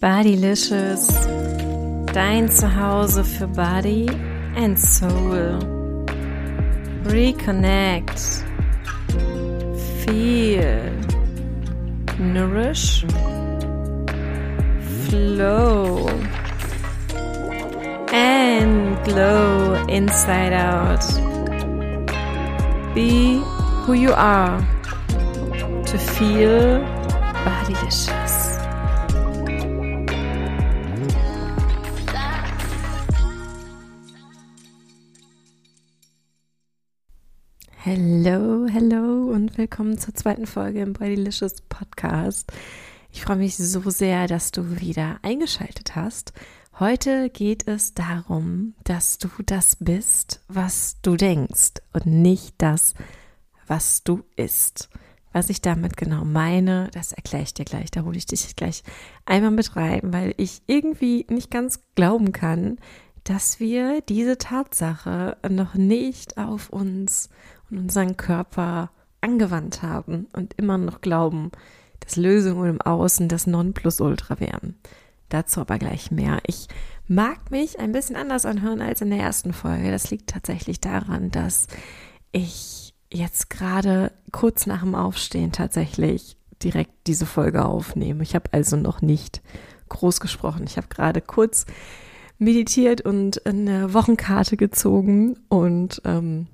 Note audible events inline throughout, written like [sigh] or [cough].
Bodylicious, dein Zuhause für Body and Soul. Reconnect, feel, nourish, flow, and glow inside out. Be who you are to feel bodylicious. Hello, hello und willkommen zur zweiten Folge im Bodylicious Podcast. Ich freue mich so sehr, dass du wieder eingeschaltet hast. Heute geht es darum, dass du das bist, was du denkst und nicht das, was du isst. Was ich damit genau meine, das erkläre ich dir gleich. Da hole ich dich gleich einmal mit rein, weil ich irgendwie nicht ganz glauben kann, dass wir diese Tatsache noch nicht auf uns und unseren Körper angewandt haben und immer noch glauben, dass Lösungen im Außen das Nonplusultra wären. Dazu aber gleich mehr. Ich mag mich ein bisschen anders anhören als in der ersten Folge. Das liegt tatsächlich daran, dass ich jetzt gerade kurz nach dem Aufstehen tatsächlich direkt diese Folge aufnehme. Ich habe also noch nicht groß gesprochen. Ich habe gerade kurz meditiert und eine Wochenkarte gezogen und ähm,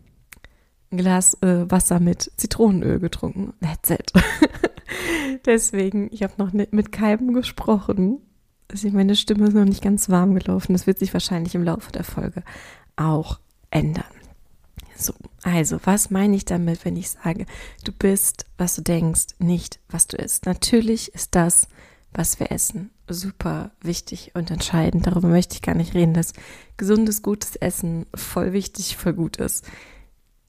ein Glas äh, Wasser mit Zitronenöl getrunken. That's it. [laughs] Deswegen, ich habe noch mit keinem gesprochen. Also meine Stimme ist noch nicht ganz warm gelaufen. Das wird sich wahrscheinlich im Laufe der Folge auch ändern. So, also, was meine ich damit, wenn ich sage, du bist, was du denkst, nicht, was du isst? Natürlich ist das, was wir essen, super wichtig und entscheidend. Darüber möchte ich gar nicht reden, dass gesundes, gutes Essen voll wichtig, voll gut ist.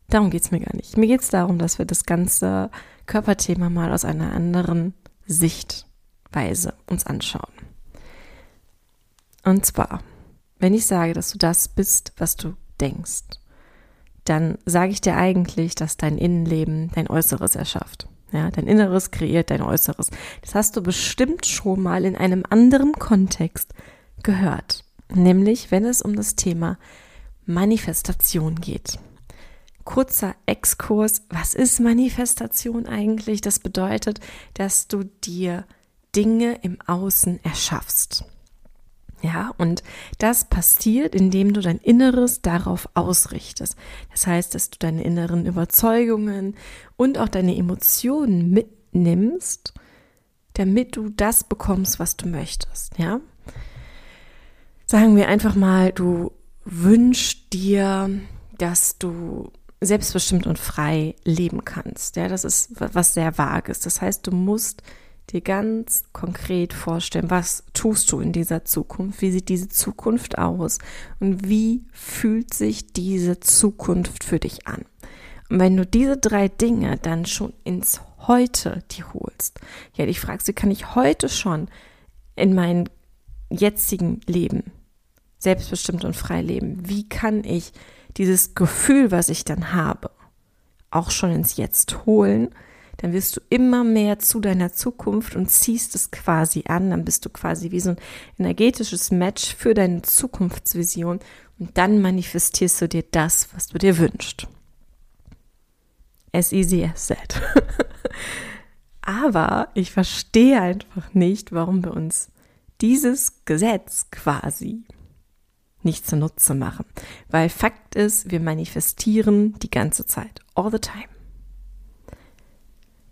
Darum geht es mir gar nicht. Mir geht es darum, dass wir das ganze Körperthema mal aus einer anderen Sichtweise uns anschauen. Und zwar, wenn ich sage, dass du das bist, was du denkst, dann sage ich dir eigentlich, dass dein Innenleben dein Äußeres erschafft. Ja, dein Inneres kreiert dein Äußeres. Das hast du bestimmt schon mal in einem anderen Kontext gehört. Nämlich, wenn es um das Thema Manifestation geht kurzer Exkurs. Was ist Manifestation eigentlich? Das bedeutet, dass du dir Dinge im Außen erschaffst. Ja, und das passiert, indem du dein Inneres darauf ausrichtest. Das heißt, dass du deine inneren Überzeugungen und auch deine Emotionen mitnimmst, damit du das bekommst, was du möchtest. Ja, sagen wir einfach mal, du wünschst dir, dass du selbstbestimmt und frei leben kannst. Ja, das ist was sehr Vages. Das heißt, du musst dir ganz konkret vorstellen, was tust du in dieser Zukunft? Wie sieht diese Zukunft aus? Und wie fühlt sich diese Zukunft für dich an? Und wenn du diese drei Dinge dann schon ins Heute die holst, ja, dich fragst, wie kann ich heute schon in meinem jetzigen Leben selbstbestimmt und frei leben? Wie kann ich dieses Gefühl, was ich dann habe, auch schon ins Jetzt holen, dann wirst du immer mehr zu deiner Zukunft und ziehst es quasi an. Dann bist du quasi wie so ein energetisches Match für deine Zukunftsvision und dann manifestierst du dir das, was du dir wünschst. As easy as that. [laughs] Aber ich verstehe einfach nicht, warum wir uns dieses Gesetz quasi nicht zunutze machen. Weil Fakt ist, wir manifestieren die ganze Zeit, all the time.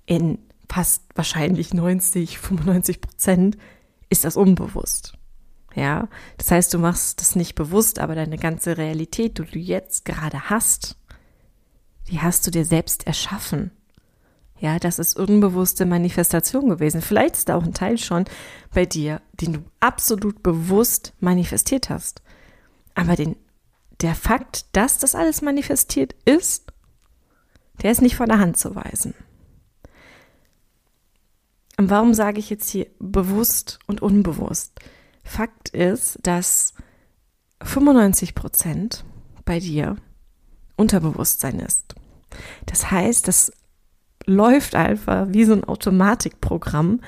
In fast wahrscheinlich 90, 95 Prozent ist das unbewusst. Ja, das heißt, du machst das nicht bewusst, aber deine ganze Realität, die du jetzt gerade hast, die hast du dir selbst erschaffen. Ja, das ist unbewusste Manifestation gewesen. Vielleicht ist da auch ein Teil schon bei dir, den du absolut bewusst manifestiert hast. Aber den, der Fakt, dass das alles manifestiert ist, der ist nicht von der Hand zu weisen. Und warum sage ich jetzt hier bewusst und unbewusst? Fakt ist, dass 95 Prozent bei dir Unterbewusstsein ist. Das heißt, das läuft einfach wie so ein Automatikprogramm,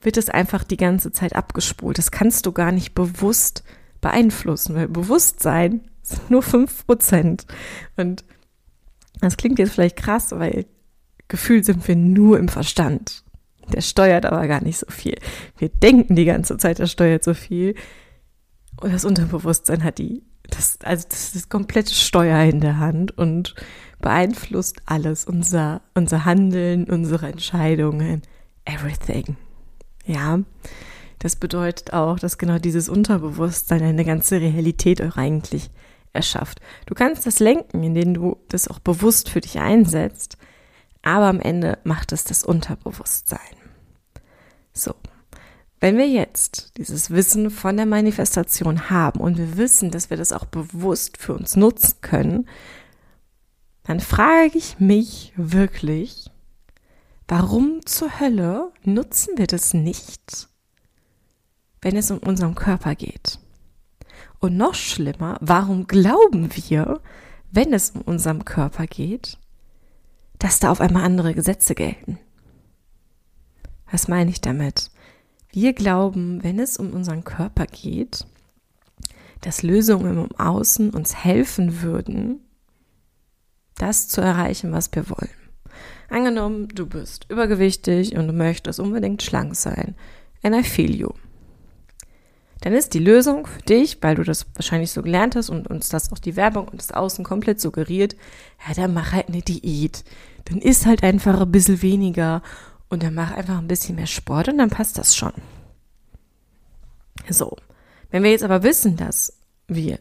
wird es einfach die ganze Zeit abgespult. Das kannst du gar nicht bewusst beeinflussen, weil Bewusstsein sind nur 5%. Und das klingt jetzt vielleicht krass, weil gefühlt sind wir nur im Verstand. Der steuert aber gar nicht so viel. Wir denken die ganze Zeit, er steuert so viel. Und das Unterbewusstsein hat die, das, also das das komplette Steuer in der Hand und beeinflusst alles, unser, unser Handeln, unsere Entscheidungen, everything. Ja, das bedeutet auch, dass genau dieses Unterbewusstsein eine ganze Realität auch eigentlich erschafft. Du kannst das lenken, indem du das auch bewusst für dich einsetzt, aber am Ende macht es das Unterbewusstsein. So, wenn wir jetzt dieses Wissen von der Manifestation haben und wir wissen, dass wir das auch bewusst für uns nutzen können, dann frage ich mich wirklich, warum zur Hölle nutzen wir das nicht, wenn es um unseren Körper geht? Und noch schlimmer, warum glauben wir, wenn es um unseren Körper geht, dass da auf einmal andere Gesetze gelten? Was meine ich damit? Wir glauben, wenn es um unseren Körper geht, dass Lösungen im Außen uns helfen würden, das zu erreichen, was wir wollen. Angenommen, du bist übergewichtig und du möchtest unbedingt schlank sein. And I feel you. Dann ist die Lösung für dich, weil du das wahrscheinlich so gelernt hast und uns das auch die Werbung und das Außen komplett suggeriert, ja, dann mach halt eine Diät. Dann isst halt einfach ein bisschen weniger und dann mach einfach ein bisschen mehr Sport und dann passt das schon. So. Wenn wir jetzt aber wissen, dass wir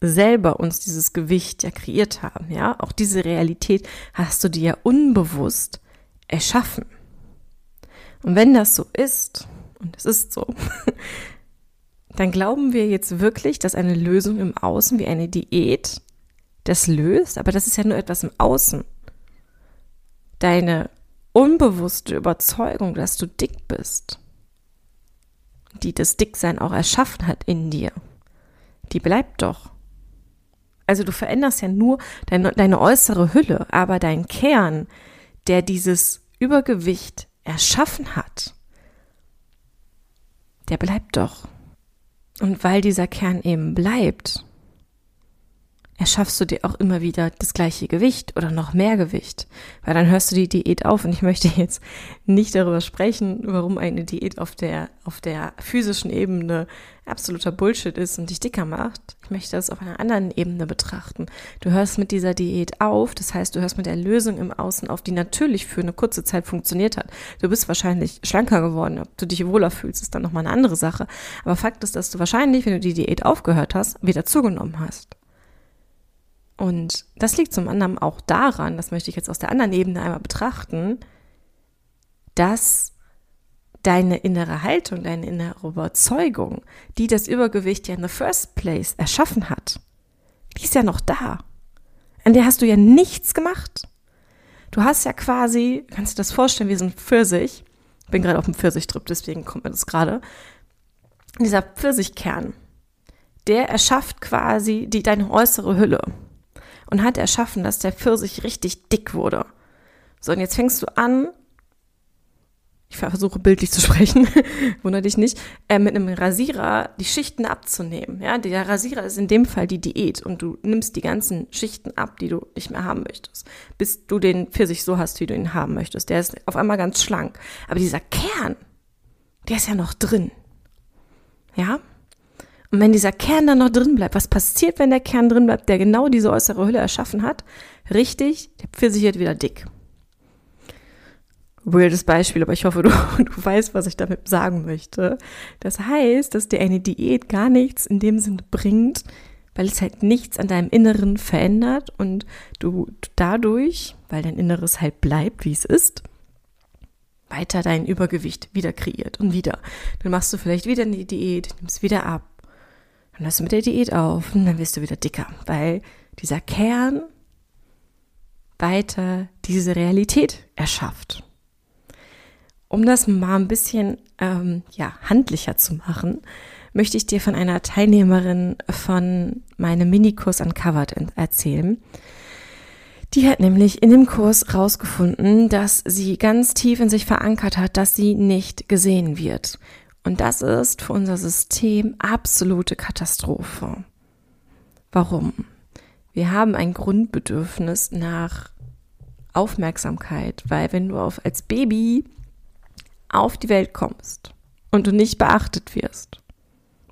selber uns dieses Gewicht ja kreiert haben, ja, auch diese Realität hast du dir ja unbewusst erschaffen. Und wenn das so ist, und es ist so, [laughs] dann glauben wir jetzt wirklich, dass eine Lösung im Außen wie eine Diät das löst, aber das ist ja nur etwas im Außen. Deine unbewusste Überzeugung, dass du dick bist, die das Dicksein auch erschaffen hat in dir, die bleibt doch. Also du veränderst ja nur deine, deine äußere Hülle, aber dein Kern, der dieses Übergewicht erschaffen hat, der bleibt doch. Und weil dieser Kern eben bleibt, erschaffst du dir auch immer wieder das gleiche Gewicht oder noch mehr Gewicht, weil dann hörst du die Diät auf und ich möchte jetzt nicht darüber sprechen, warum eine Diät auf der auf der physischen Ebene absoluter Bullshit ist und dich dicker macht. Ich möchte das auf einer anderen Ebene betrachten. Du hörst mit dieser Diät auf, das heißt, du hörst mit der Lösung im Außen auf, die natürlich für eine kurze Zeit funktioniert hat. Du bist wahrscheinlich schlanker geworden, ob du dich wohler fühlst, ist dann nochmal eine andere Sache. Aber Fakt ist, dass du wahrscheinlich, wenn du die Diät aufgehört hast, wieder zugenommen hast. Und das liegt zum anderen auch daran, das möchte ich jetzt aus der anderen Ebene einmal betrachten, dass deine innere Haltung, deine innere Überzeugung, die das Übergewicht ja in the first place erschaffen hat, die ist ja noch da. An der hast du ja nichts gemacht. Du hast ja quasi, kannst du dir das vorstellen, wie so ein Pfirsich. Ich bin gerade auf dem Pfirsichtrip, deswegen kommt mir das gerade. Dieser Pfirsichkern, der erschafft quasi die, deine äußere Hülle und hat erschaffen, dass der Pfirsich richtig dick wurde. So, und jetzt fängst du an, ich versuche bildlich zu [laughs] sprechen, wundere dich nicht, äh, mit einem Rasierer die Schichten abzunehmen. Ja, der Rasierer ist in dem Fall die Diät und du nimmst die ganzen Schichten ab, die du nicht mehr haben möchtest, bis du den Pfirsich so hast, wie du ihn haben möchtest. Der ist auf einmal ganz schlank. Aber dieser Kern, der ist ja noch drin. Ja? Und wenn dieser Kern dann noch drin bleibt, was passiert, wenn der Kern drin bleibt, der genau diese äußere Hülle erschaffen hat? Richtig, der Pfirsich wird wieder dick. Weirdes Beispiel, aber ich hoffe, [laughs] du, du weißt, was ich damit sagen möchte. Das heißt, dass dir eine Diät gar nichts in dem Sinne bringt, weil es halt nichts an deinem Inneren verändert und du dadurch, weil dein Inneres halt bleibt, wie es ist, weiter dein Übergewicht wieder kreiert und wieder. Dann machst du vielleicht wieder eine Diät, nimmst wieder ab, dann hörst du mit der Diät auf und dann wirst du wieder dicker, weil dieser Kern weiter diese Realität erschafft. Um das mal ein bisschen ähm, ja, handlicher zu machen, möchte ich dir von einer Teilnehmerin von meinem Minikurs Uncovered erzählen. Die hat nämlich in dem Kurs rausgefunden, dass sie ganz tief in sich verankert hat, dass sie nicht gesehen wird. Und das ist für unser System absolute Katastrophe. Warum? Wir haben ein Grundbedürfnis nach Aufmerksamkeit, weil wenn du auf, als Baby auf die Welt kommst und du nicht beachtet wirst,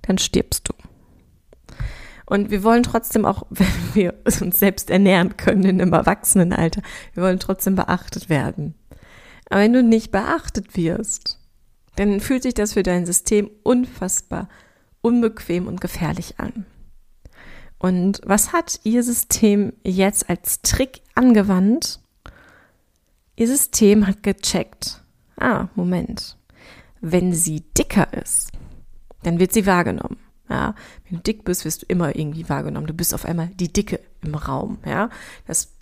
dann stirbst du. Und wir wollen trotzdem auch, [laughs] wenn wir uns selbst ernähren können in einem Erwachsenenalter, wir wollen trotzdem beachtet werden. Aber wenn du nicht beachtet wirst, dann fühlt sich das für dein System unfassbar unbequem und gefährlich an. Und was hat ihr System jetzt als Trick angewandt? Ihr System hat gecheckt. Ah, Moment. Wenn sie dicker ist, dann wird sie wahrgenommen. Ja, wenn du dick bist, wirst du immer irgendwie wahrgenommen. Du bist auf einmal die Dicke im Raum. Ja, das,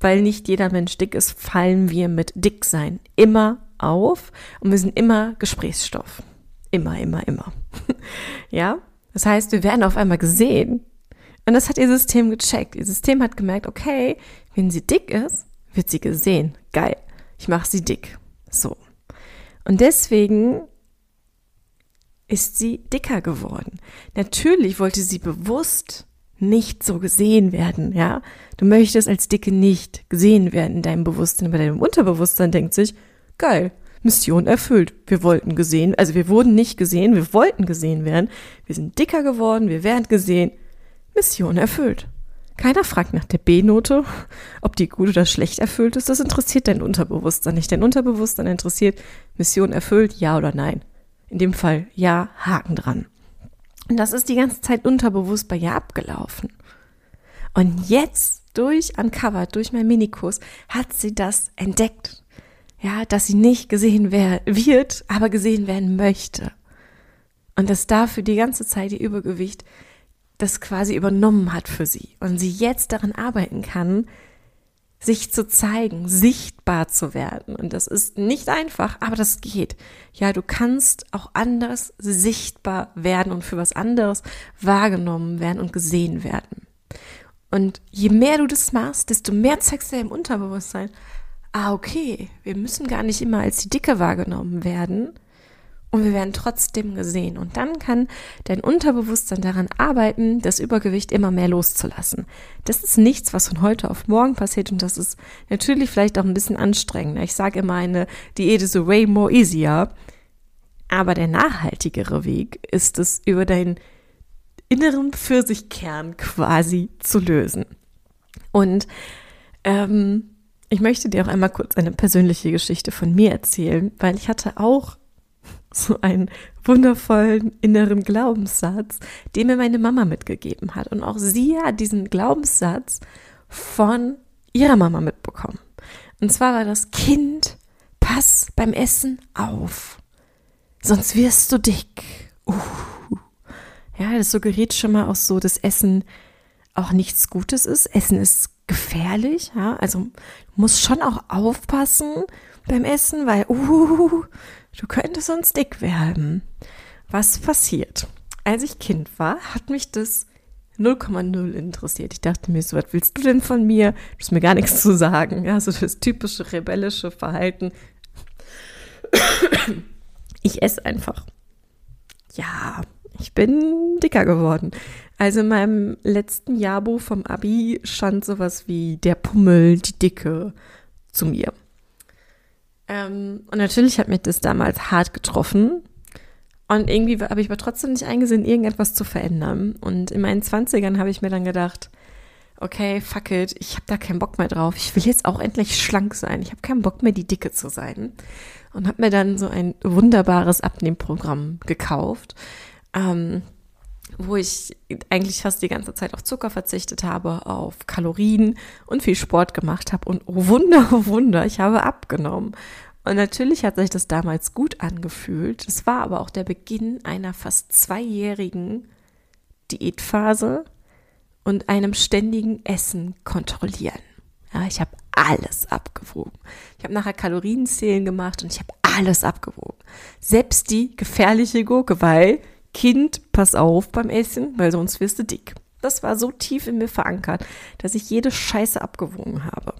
weil nicht jeder Mensch dick ist, fallen wir mit Dicksein immer auf und wir sind immer Gesprächsstoff. Immer, immer, immer. [laughs] ja, das heißt, wir werden auf einmal gesehen. Und das hat ihr System gecheckt. Ihr System hat gemerkt, okay, wenn sie dick ist, wird sie gesehen. Geil. Ich mache sie dick. So. Und deswegen ist sie dicker geworden. Natürlich wollte sie bewusst nicht so gesehen werden, ja. Du möchtest als Dicke nicht gesehen werden in deinem Bewusstsein, aber deinem Unterbewusstsein denkt sich, geil, Mission erfüllt. Wir wollten gesehen, also wir wurden nicht gesehen, wir wollten gesehen werden. Wir sind dicker geworden, wir werden gesehen. Mission erfüllt. Keiner fragt nach der B-Note, ob die gut oder schlecht erfüllt ist. Das interessiert dein Unterbewusstsein nicht. Dein Unterbewusstsein interessiert Mission erfüllt, ja oder nein. In dem Fall ja, Haken dran. Und das ist die ganze Zeit unterbewusst bei ihr abgelaufen. Und jetzt durch Uncovered, durch meinen Minikurs, hat sie das entdeckt. Ja, dass sie nicht gesehen wird, aber gesehen werden möchte. Und dass dafür die ganze Zeit ihr Übergewicht das quasi übernommen hat für sie. Und sie jetzt daran arbeiten kann, sich zu zeigen, sichtbar zu werden. Und das ist nicht einfach, aber das geht. Ja, du kannst auch anders sichtbar werden und für was anderes wahrgenommen werden und gesehen werden. Und je mehr du das machst, desto mehr zeigst du im Unterbewusstsein, ah, okay, wir müssen gar nicht immer als die Dicke wahrgenommen werden, und wir werden trotzdem gesehen. Und dann kann dein Unterbewusstsein daran arbeiten, das Übergewicht immer mehr loszulassen. Das ist nichts, was von heute auf morgen passiert und das ist natürlich vielleicht auch ein bisschen anstrengender. Ich sage immer, eine Diät ist way more easier. Aber der nachhaltigere Weg ist es, über deinen inneren Pfirsichkern quasi zu lösen. Und ähm, ich möchte dir auch einmal kurz eine persönliche Geschichte von mir erzählen, weil ich hatte auch so einen wundervollen inneren Glaubenssatz, den mir meine Mama mitgegeben hat. Und auch sie hat diesen Glaubenssatz von ihrer Mama mitbekommen. Und zwar war das Kind, pass beim Essen auf, sonst wirst du dick. Uh. Ja, das suggeriert schon mal auch so, dass Essen auch nichts Gutes ist. Essen ist gefährlich, ja, also muss schon auch aufpassen beim Essen, weil uh, du könntest sonst dick werden. Was passiert? Als ich Kind war, hat mich das 0,0 interessiert. Ich dachte mir so, was willst du denn von mir? Du hast mir gar nichts zu sagen. Ja, so das typische rebellische Verhalten. Ich esse einfach. Ja, ich bin dicker geworden. Also in meinem letzten Jahrbuch vom Abi stand sowas wie der Pummel, die Dicke zu mir. Ähm, und natürlich hat mich das damals hart getroffen. Und irgendwie habe ich aber trotzdem nicht eingesehen, irgendetwas zu verändern. Und in meinen Zwanzigern habe ich mir dann gedacht, okay, fuck it, ich habe da keinen Bock mehr drauf. Ich will jetzt auch endlich schlank sein. Ich habe keinen Bock mehr, die Dicke zu sein. Und habe mir dann so ein wunderbares Abnehmprogramm gekauft, ähm, wo ich eigentlich fast die ganze Zeit auf Zucker verzichtet habe, auf Kalorien und viel Sport gemacht habe. Und oh Wunder, oh Wunder, ich habe abgenommen. Und natürlich hat sich das damals gut angefühlt. Es war aber auch der Beginn einer fast zweijährigen Diätphase und einem ständigen Essen kontrollieren. Ja, ich habe alles abgewogen. Ich habe nachher Kalorienzählen gemacht und ich habe alles abgewogen. Selbst die gefährliche Gurke, weil Kind, pass auf beim Essen, weil sonst wirst du dick. das war so tief in mir verankert, dass ich jede Scheiße abgewogen habe.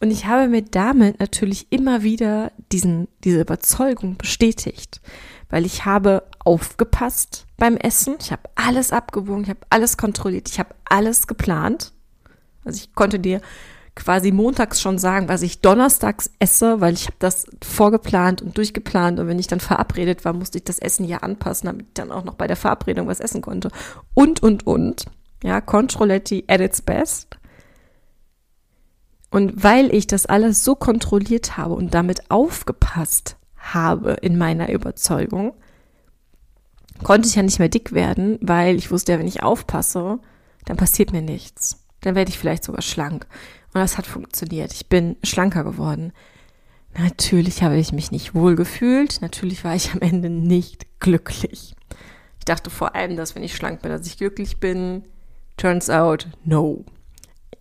Und ich habe mir damit natürlich immer wieder diesen, diese Überzeugung bestätigt, weil ich habe aufgepasst beim Essen, ich habe alles abgewogen, ich habe alles kontrolliert, ich habe alles geplant. Also ich konnte dir quasi montags schon sagen, was ich donnerstags esse, weil ich habe das vorgeplant und durchgeplant und wenn ich dann verabredet war, musste ich das Essen ja anpassen, damit ich dann auch noch bei der Verabredung was essen konnte. Und, und, und. Ja, Controletti at its best. Und weil ich das alles so kontrolliert habe und damit aufgepasst habe in meiner Überzeugung, konnte ich ja nicht mehr dick werden, weil ich wusste ja, wenn ich aufpasse, dann passiert mir nichts. Dann werde ich vielleicht sogar schlank. Und das hat funktioniert. Ich bin schlanker geworden. Natürlich habe ich mich nicht wohl gefühlt. Natürlich war ich am Ende nicht glücklich. Ich dachte vor allem, dass wenn ich schlank bin, dass ich glücklich bin. Turns out, no.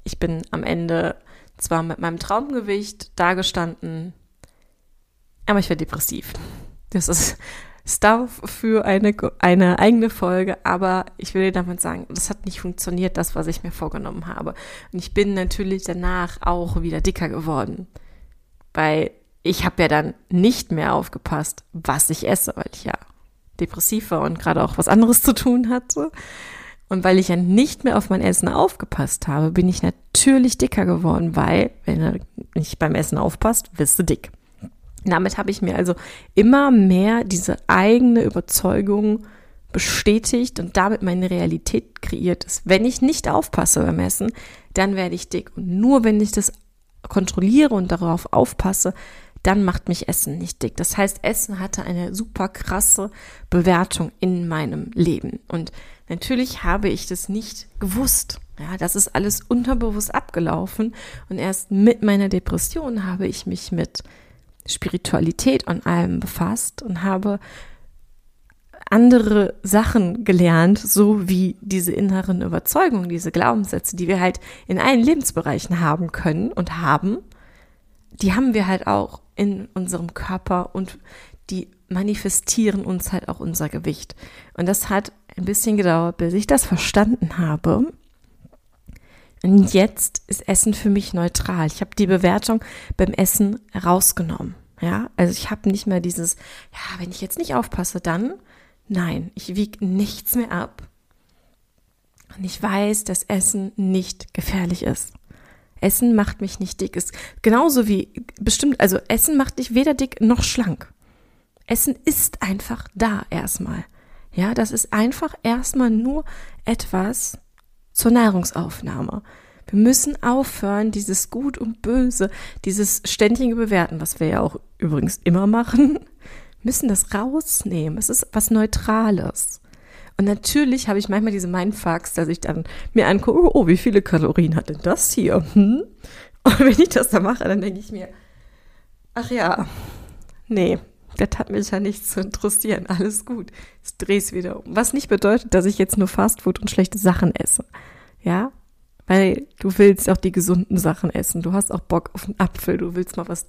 Ich bin am Ende zwar mit meinem Traumgewicht dagestanden, aber ich war depressiv. Das ist Stuff für eine, eine eigene Folge, aber ich will damit sagen, das hat nicht funktioniert, das, was ich mir vorgenommen habe. Und ich bin natürlich danach auch wieder dicker geworden, weil ich habe ja dann nicht mehr aufgepasst, was ich esse, weil ich ja depressiv war und gerade auch was anderes zu tun hatte. Und weil ich ja nicht mehr auf mein Essen aufgepasst habe, bin ich natürlich dicker geworden, weil, wenn du nicht beim Essen aufpasst, wirst du dick. Damit habe ich mir also immer mehr diese eigene Überzeugung bestätigt und damit meine Realität kreiert ist. Wenn ich nicht aufpasse beim Essen, dann werde ich dick. Und nur wenn ich das kontrolliere und darauf aufpasse, dann macht mich Essen nicht dick. Das heißt, Essen hatte eine super krasse Bewertung in meinem Leben. Und natürlich habe ich das nicht gewusst. Ja, das ist alles unterbewusst abgelaufen. Und erst mit meiner Depression habe ich mich mit Spiritualität und allem befasst und habe andere Sachen gelernt, so wie diese inneren Überzeugungen, diese Glaubenssätze, die wir halt in allen Lebensbereichen haben können und haben, die haben wir halt auch in unserem Körper und die manifestieren uns halt auch unser Gewicht. Und das hat ein bisschen gedauert, bis ich das verstanden habe. Und jetzt ist Essen für mich neutral. Ich habe die Bewertung beim Essen rausgenommen. Ja, also ich habe nicht mehr dieses, ja, wenn ich jetzt nicht aufpasse, dann nein, ich wiege nichts mehr ab. Und ich weiß, dass Essen nicht gefährlich ist. Essen macht mich nicht dick. Ist genauso wie bestimmt, also Essen macht dich weder dick noch schlank. Essen ist einfach da erstmal. Ja, das ist einfach erstmal nur etwas zur Nahrungsaufnahme. Wir müssen aufhören, dieses Gut und Böse, dieses ständige Bewerten, was wir ja auch übrigens immer machen, [laughs] müssen das rausnehmen. Es ist was Neutrales. Und natürlich habe ich manchmal diese Mindfucks, dass ich dann mir angucke, oh, wie viele Kalorien hat denn das hier? Hm? Und wenn ich das dann mache, dann denke ich mir, ach ja, nee, das hat mich ja nichts zu interessieren. Alles gut. Ich drehe es wieder um. Was nicht bedeutet, dass ich jetzt nur Fastfood und schlechte Sachen esse. Ja, weil du willst auch die gesunden Sachen essen. Du hast auch Bock auf einen Apfel, du willst mal was,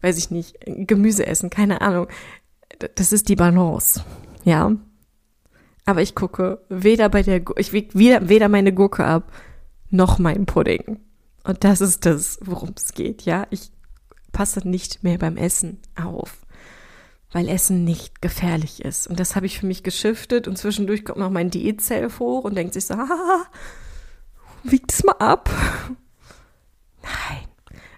weiß ich nicht, Gemüse essen, keine Ahnung. Das ist die Balance, ja. Aber ich gucke weder bei der, ich wiege weder, weder meine Gurke ab, noch meinen Pudding. Und das ist das, worum es geht, ja. Ich passe nicht mehr beim Essen auf, weil Essen nicht gefährlich ist. Und das habe ich für mich geschiftet und zwischendurch kommt noch mein Diätzell hoch und denkt sich so, haha, wiegt es mal ab. Nein.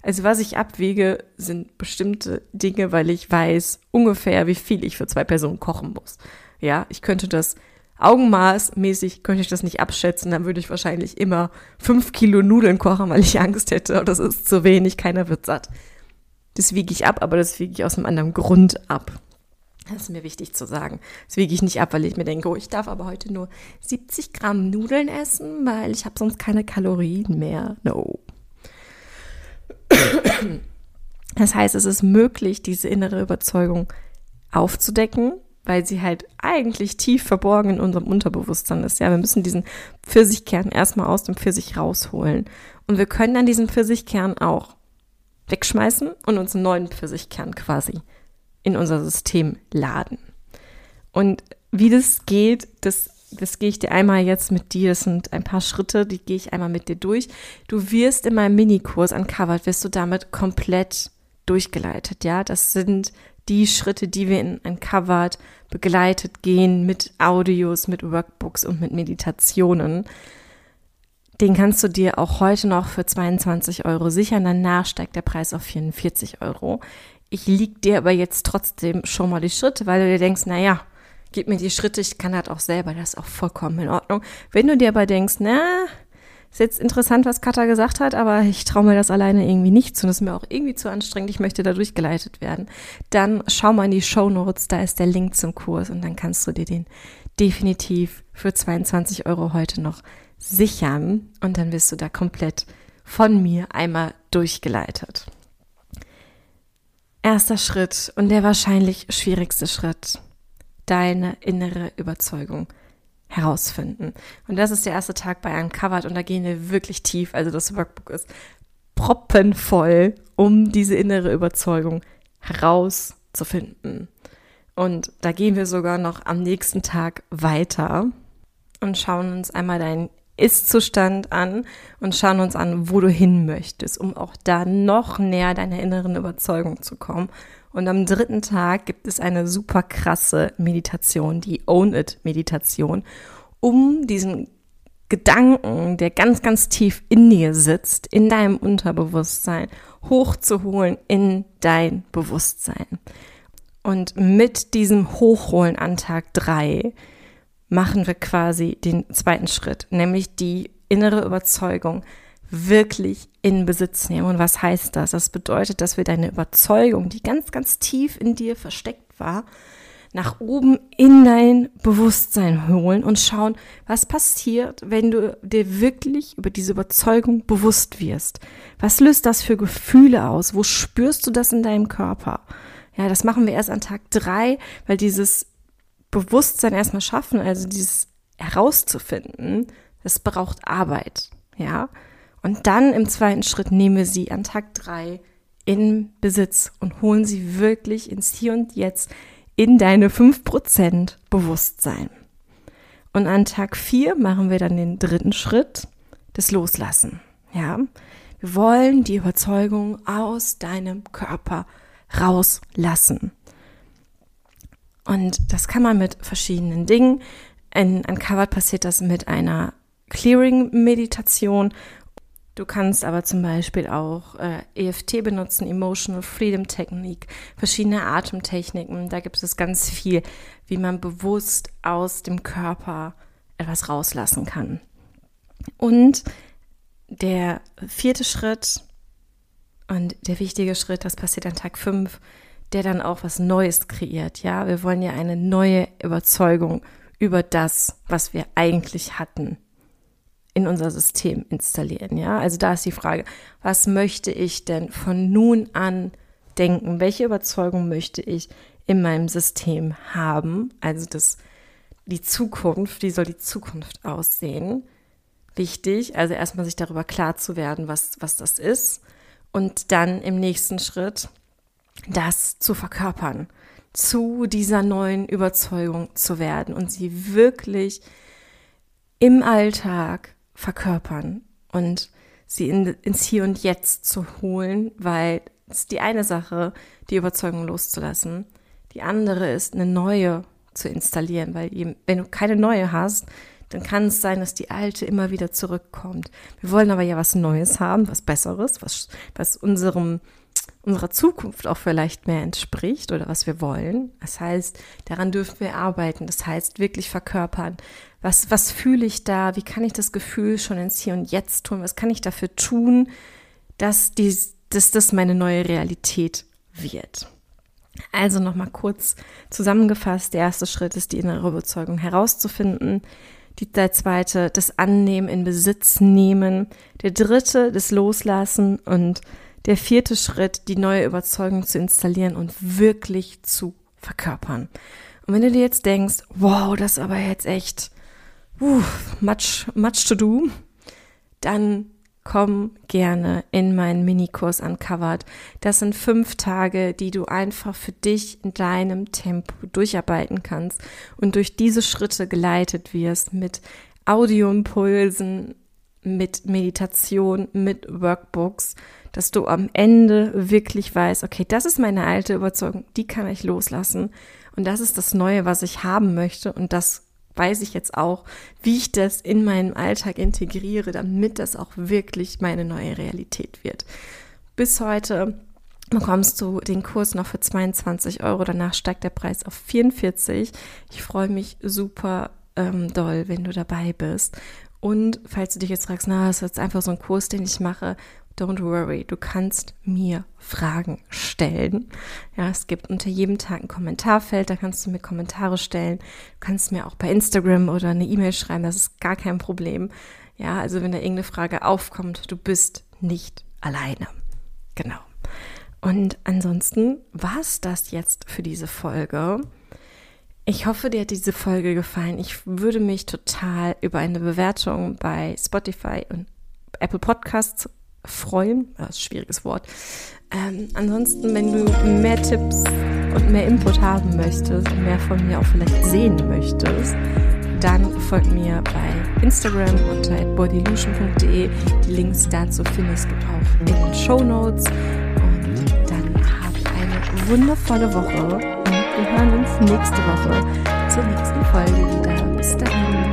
Also was ich abwäge, sind bestimmte Dinge, weil ich weiß ungefähr, wie viel ich für zwei Personen kochen muss. Ja, ich könnte das augenmaßmäßig, könnte ich das nicht abschätzen, dann würde ich wahrscheinlich immer fünf Kilo Nudeln kochen, weil ich Angst hätte, das ist zu wenig, keiner wird satt. Das wiege ich ab, aber das wiege ich aus einem anderen Grund ab. Das ist mir wichtig zu sagen. Das wiege ich nicht ab, weil ich mir denke, oh, ich darf aber heute nur 70 Gramm Nudeln essen, weil ich habe sonst keine Kalorien mehr. No. Das heißt, es ist möglich, diese innere Überzeugung aufzudecken, weil sie halt eigentlich tief verborgen in unserem Unterbewusstsein ist. Ja, wir müssen diesen Pfirsichkern erstmal aus dem Pfirsich rausholen. Und wir können dann diesen Pfirsichkern auch wegschmeißen und uns einen neuen Pfirsichkern quasi in unser System laden. Und wie das geht, das das gehe ich dir einmal jetzt mit dir, das sind ein paar Schritte, die gehe ich einmal mit dir durch. Du wirst in meinem Minikurs Uncovered, wirst du damit komplett durchgeleitet, ja. Das sind die Schritte, die wir in Uncovered begleitet gehen mit Audios, mit Workbooks und mit Meditationen. Den kannst du dir auch heute noch für 22 Euro sichern. Danach steigt der Preis auf 44 Euro. Ich lieg dir aber jetzt trotzdem schon mal die Schritte, weil du dir denkst, na ja, gib mir die Schritte, ich kann das auch selber, das ist auch vollkommen in Ordnung. Wenn du dir aber denkst, na, ist jetzt interessant, was Katha gesagt hat, aber ich traue mir das alleine irgendwie nicht zu das ist mir auch irgendwie zu anstrengend, ich möchte da durchgeleitet werden, dann schau mal in die Show Notes, da ist der Link zum Kurs und dann kannst du dir den definitiv für 22 Euro heute noch sichern und dann wirst du da komplett von mir einmal durchgeleitet. Erster Schritt und der wahrscheinlich schwierigste Schritt deine innere Überzeugung herausfinden. Und das ist der erste Tag bei Uncovered und da gehen wir wirklich tief. Also das Workbook ist proppenvoll, um diese innere Überzeugung herauszufinden. Und da gehen wir sogar noch am nächsten Tag weiter und schauen uns einmal deinen ist-Zustand an und schauen uns an, wo du hin möchtest, um auch da noch näher deiner inneren Überzeugung zu kommen und am dritten Tag gibt es eine super krasse Meditation, die Own It Meditation, um diesen Gedanken, der ganz, ganz tief in dir sitzt, in deinem Unterbewusstsein, hochzuholen in dein Bewusstsein. Und mit diesem Hochholen an Tag drei machen wir quasi den zweiten Schritt, nämlich die innere Überzeugung, wirklich in Besitz nehmen. Und was heißt das? Das bedeutet, dass wir deine Überzeugung, die ganz, ganz tief in dir versteckt war, nach oben in dein Bewusstsein holen und schauen, was passiert, wenn du dir wirklich über diese Überzeugung bewusst wirst. Was löst das für Gefühle aus? Wo spürst du das in deinem Körper? Ja, das machen wir erst an Tag drei, weil dieses Bewusstsein erstmal schaffen, also dieses herauszufinden, das braucht Arbeit. Ja, und dann im zweiten Schritt nehmen wir sie an Tag drei in Besitz und holen sie wirklich ins Hier und Jetzt in deine 5% Bewusstsein. Und an Tag vier machen wir dann den dritten Schritt des Loslassen. Ja, wir wollen die Überzeugung aus deinem Körper rauslassen. Und das kann man mit verschiedenen Dingen. In Uncovered passiert das mit einer Clearing-Meditation Du kannst aber zum Beispiel auch äh, EFT benutzen, Emotional Freedom Technique, verschiedene Atemtechniken. Da gibt es ganz viel, wie man bewusst aus dem Körper etwas rauslassen kann. Und der vierte Schritt und der wichtige Schritt, das passiert an Tag 5, der dann auch was Neues kreiert. Ja, wir wollen ja eine neue Überzeugung über das, was wir eigentlich hatten in unser System installieren. Ja, also da ist die Frage, was möchte ich denn von nun an denken? Welche Überzeugung möchte ich in meinem System haben? Also das, die Zukunft, wie soll die Zukunft aussehen? Wichtig, also erstmal sich darüber klar zu werden, was, was das ist und dann im nächsten Schritt das zu verkörpern, zu dieser neuen Überzeugung zu werden und sie wirklich im Alltag verkörpern und sie in, ins Hier und Jetzt zu holen, weil es die eine Sache, die Überzeugung loszulassen. Die andere ist, eine neue zu installieren, weil wenn du keine neue hast, dann kann es sein, dass die alte immer wieder zurückkommt. Wir wollen aber ja was Neues haben, was Besseres, was, was unserem unserer Zukunft auch vielleicht mehr entspricht oder was wir wollen. Das heißt, daran dürfen wir arbeiten. Das heißt, wirklich verkörpern. Was, was fühle ich da? Wie kann ich das Gefühl schon ins Hier und Jetzt tun? Was kann ich dafür tun, dass, dies, dass das meine neue Realität wird? Also nochmal kurz zusammengefasst. Der erste Schritt ist, die innere Überzeugung herauszufinden. Die, der zweite, das Annehmen in Besitz nehmen. Der dritte, das Loslassen und der vierte Schritt, die neue Überzeugung zu installieren und wirklich zu verkörpern. Und wenn du dir jetzt denkst, wow, das ist aber jetzt echt uh, much, much to do, dann komm gerne in meinen Minikurs Uncovered. Das sind fünf Tage, die du einfach für dich in deinem Tempo durcharbeiten kannst und durch diese Schritte geleitet wirst mit Audioimpulsen, mit Meditation, mit Workbooks, dass du am Ende wirklich weißt, okay, das ist meine alte Überzeugung, die kann ich loslassen und das ist das Neue, was ich haben möchte und das weiß ich jetzt auch, wie ich das in meinen Alltag integriere, damit das auch wirklich meine neue Realität wird. Bis heute bekommst du den Kurs noch für 22 Euro. Danach steigt der Preis auf 44. Ich freue mich super ähm, doll, wenn du dabei bist. Und falls du dich jetzt fragst, na, das ist jetzt einfach so ein Kurs, den ich mache, Don't worry, du kannst mir Fragen stellen. Ja, es gibt unter jedem Tag ein Kommentarfeld, da kannst du mir Kommentare stellen. Du kannst mir auch bei Instagram oder eine E-Mail schreiben, das ist gar kein Problem. Ja, also wenn da irgendeine Frage aufkommt, du bist nicht alleine. Genau. Und ansonsten war es das jetzt für diese Folge. Ich hoffe, dir hat diese Folge gefallen. Ich würde mich total über eine Bewertung bei Spotify und Apple Podcasts freuen. Das ist ein schwieriges Wort. Ähm, ansonsten, wenn du mehr Tipps und mehr Input haben möchtest und mehr von mir auch vielleicht sehen möchtest, dann folg mir bei Instagram unter bodylution.de. Die Links dazu findest du auch in den Show Notes. Und dann hab eine wundervolle Woche wir hören uns nächste Woche zur nächsten Folge wieder. Bis dahin.